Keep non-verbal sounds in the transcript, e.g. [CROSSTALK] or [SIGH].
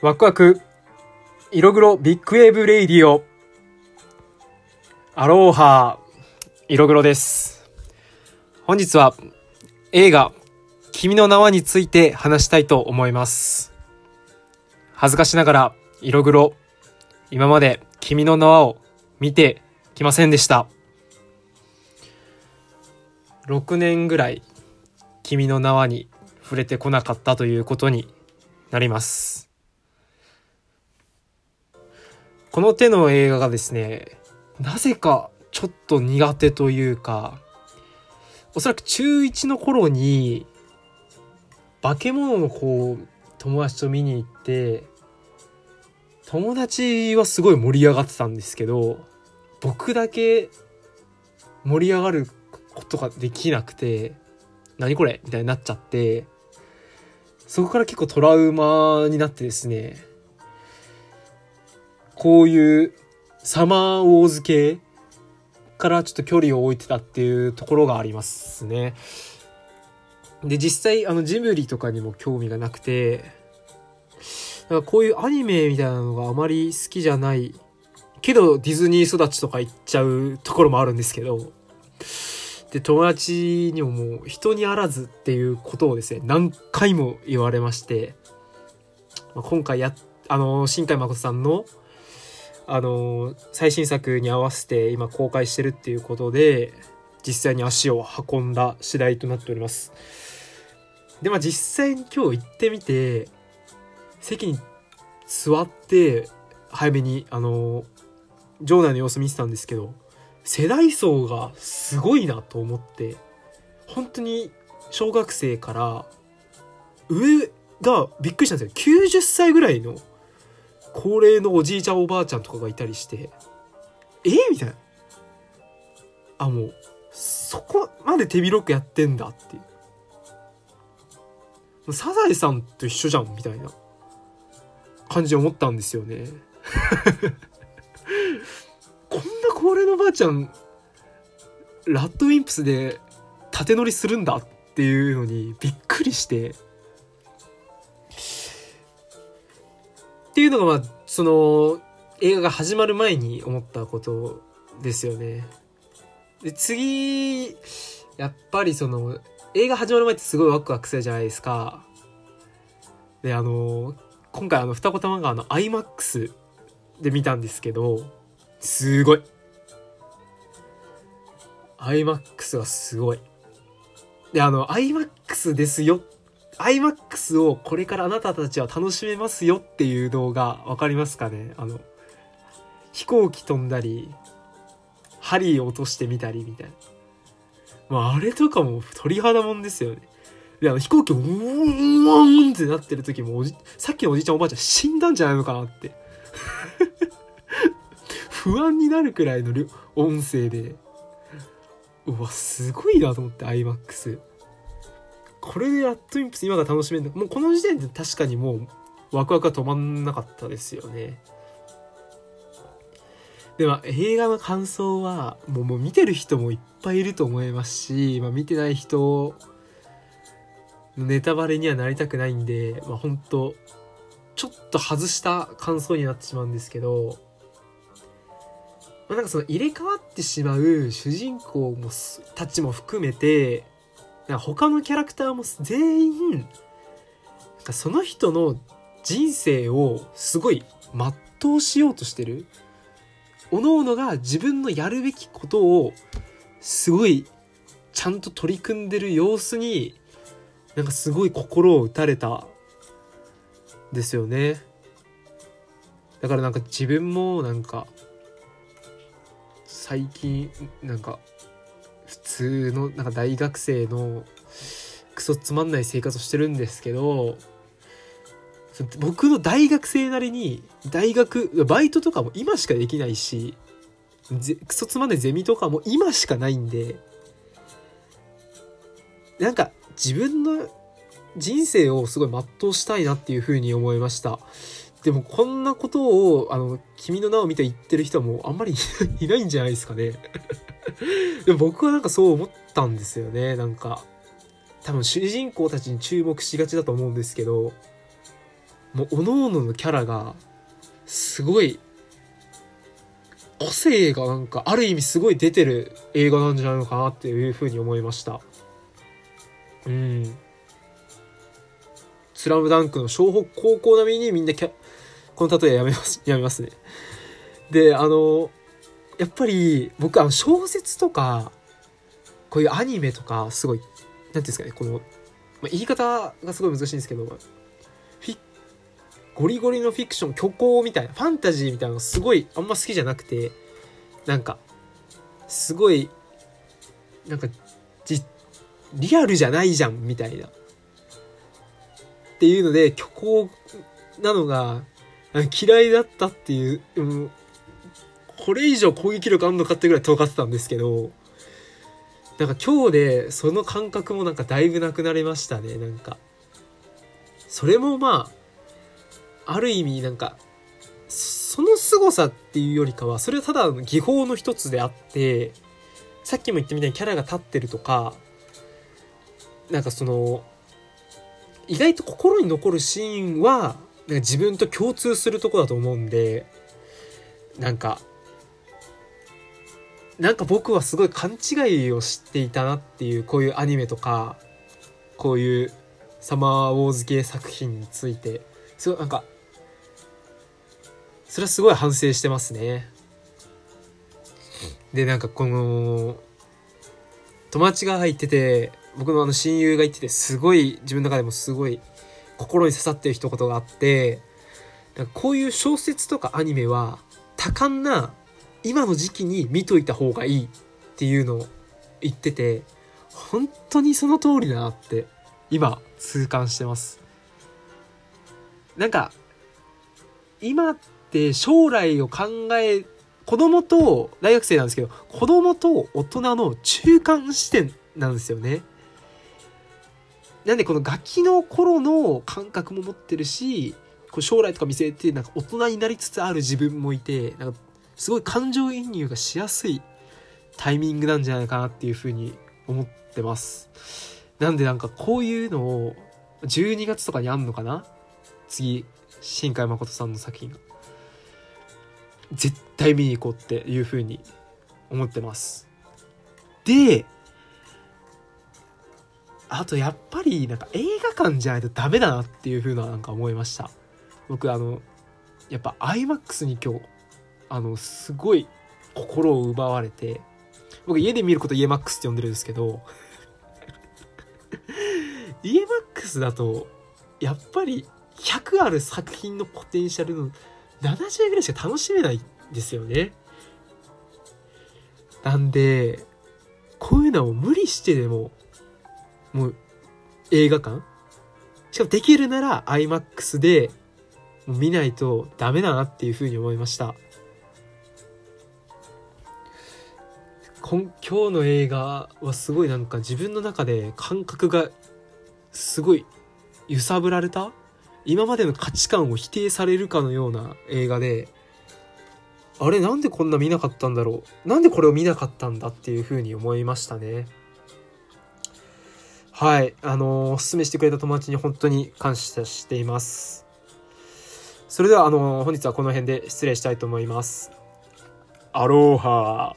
ワクワク、色黒ビッグウェーブレイディオ。アローハ色黒です。本日は映画、君の名はについて話したいと思います。恥ずかしながら、色黒、今まで君の名はを見てきませんでした。6年ぐらい、君の名はに触れてこなかったということになります。この手の映画がですね、なぜかちょっと苦手というか、おそらく中1の頃に、化け物の子を友達と見に行って、友達はすごい盛り上がってたんですけど、僕だけ盛り上がることができなくて、何これみたいになっちゃって、そこから結構トラウマになってですね、こういうサマーウォーズ系からちょっと距離を置いてたっていうところがありますね。で、実際、あの、ジブリとかにも興味がなくて、だかこういうアニメみたいなのがあまり好きじゃない、けどディズニー育ちとか行っちゃうところもあるんですけど、で、友達にももう人にあらずっていうことをですね、何回も言われまして、まあ、今回や、あの、新海誠さんのあの最新作に合わせて今公開してるっていうことで実際に足を運んだ次第となっております。でまあ実際に今日行ってみて席に座って早めにあの場内の様子見てたんですけど世代層がすごいなと思って本当に小学生から上がびっくりしたんですよ。90歳ぐらいの高齢のおじいちゃんおばあちゃんとかがいたりして。え？みたいな。あもうそこまで手広くやってんだっていう。サザエさんと一緒じゃんみたいな。感じで思ったんですよね。[LAUGHS] こんな高齢のおばあちゃんラッドウィンプスで縦乗りするんだっていうのにびっくりしてっていうのがまあその映画が始まる前に思ったことですよね。で次やっぱりその映画始まる前ってすごいワクワクするじゃないですか。であの今回あの二子玉川の iMAX で見たんですけどすごい iMAX はすごい。であの iMAX ですよっ iMAX をこれからあなたたちは楽しめますよっていう動画わかりますかね？あの飛行機飛んだり針落としてみたりみたいな。まああれとかも鳥肌もんですよね。で、あの飛行機もうーんってなってる時もさっきのおじいちゃんおばあちゃん死んだんじゃないのかなって [LAUGHS] 不安になるくらいの音声で。うわ、すごいなと思って iMAX。これでやっとインプス今が楽しめるもうこの時点で確かにもうワクワクが止まんなかったですよね。でも映画の感想はもうもう見てる人もいっぱいいると思いますし、まあ、見てない人のネタバレにはなりたくないんで、まあ、本当ちょっと外した感想になってしまうんですけど、まあ、なんかその入れ替わってしまう主人公もたちも含めて他のキャラクターも全員その人の人生をすごい全うしようとしてる。各々が自分のやるべきことをすごいちゃんと取り組んでる様子になんかすごい心を打たれたですよね。だからなんか自分もなんか最近なんか通のなんか大学生のクソつまんない生活をしてるんですけど僕の大学生なりに大学バイトとかも今しかできないしクソつまんないゼミとかも今しかないんでなんか自分の人生をすごい全うしたいなっていうふうに思いました。でもこんなことをあの君の名を見て言ってる人はもうあんまり [LAUGHS] いないんじゃないですかね。[LAUGHS] でも僕はなんかそう思ったんですよね。なんか、多分主人公たちに注目しがちだと思うんですけど、もう各々のキャラがすごい個性がなんかある意味すごい出てる映画なんじゃないのかなっていうふうに思いました。うん。スラムダンクの湘北高校並みにみんなキャこの例えやめます [LAUGHS] やめますね。であのやっぱり僕あの小説とかこういうアニメとかすごい何ていうんですかねこの、まあ、言い方がすごい難しいんですけどゴリゴリのフィクション虚構みたいなファンタジーみたいなのすごいあんま好きじゃなくてなんかすごいなんかじリアルじゃないじゃんみたいな。っていうので虚構なのが嫌いだったっていう、うん、これ以上攻撃力あんのかってぐらい尖ってたんですけどなんか今日でその感覚もなんかだいぶなくなりましたねなんか。それもまあある意味なんかその凄さっていうよりかはそれはただ技法の一つであってさっきも言ったみたいにキャラが立ってるとかなんかその意外と心に残るシーンはなんか自分と共通するとこだと思うんでなんかなんか僕はすごい勘違いをしていたなっていうこういうアニメとかこういうサマーウォーズ系作品についてすごいなんかそれはすごい反省してますね。でなんかこの友達が入ってて僕のあの親友が言っててすごい自分の中でもすごい心に刺さってる一言があってこういう小説とかアニメは多感な今の時期に見といた方がいいっていうのを言ってて本当にその通りだなって今痛感してます。なんか今って将来を考え子供と大学生なんですけど子供と大人の中間視点なんですよね。なんでこのガキの頃の感覚も持ってるしこう将来とか見据えてなんか大人になりつつある自分もいてなんかすごい感情移入がしやすいタイミングなんじゃないかなっていうふうに思ってます。なんでなんかこういうのを12月とかにあんのかな？次、新海誠さんの作品が。絶対見に行こうっていうふうに思ってます。で、あとやっぱりなんか映画館じゃないとダメだなっていうふうななんか思いました。僕あの、やっぱ IMAX に今日あの、すごい心を奪われて、僕家で見ることイエマックスって呼んでるんですけど、[LAUGHS] イエマックスだと、やっぱり100ある作品のポテンシャルの70ぐらいしか楽しめないんですよね。なんで、こういうのを無理してでも、もう映画館？しかもできるなら IMAX で見ないとダメだなっていうふうに思いました。今日の映画はすごいなんか自分の中で感覚がすごい揺さぶられた？今までの価値観を否定されるかのような映画であれなんでこんな見なかったんだろう？なんでこれを見なかったんだっていうふうに思いましたね。はい。あのー、おすすめしてくれた友達に本当に感謝しています。それではあのー、本日はこの辺で失礼したいと思います。アローハ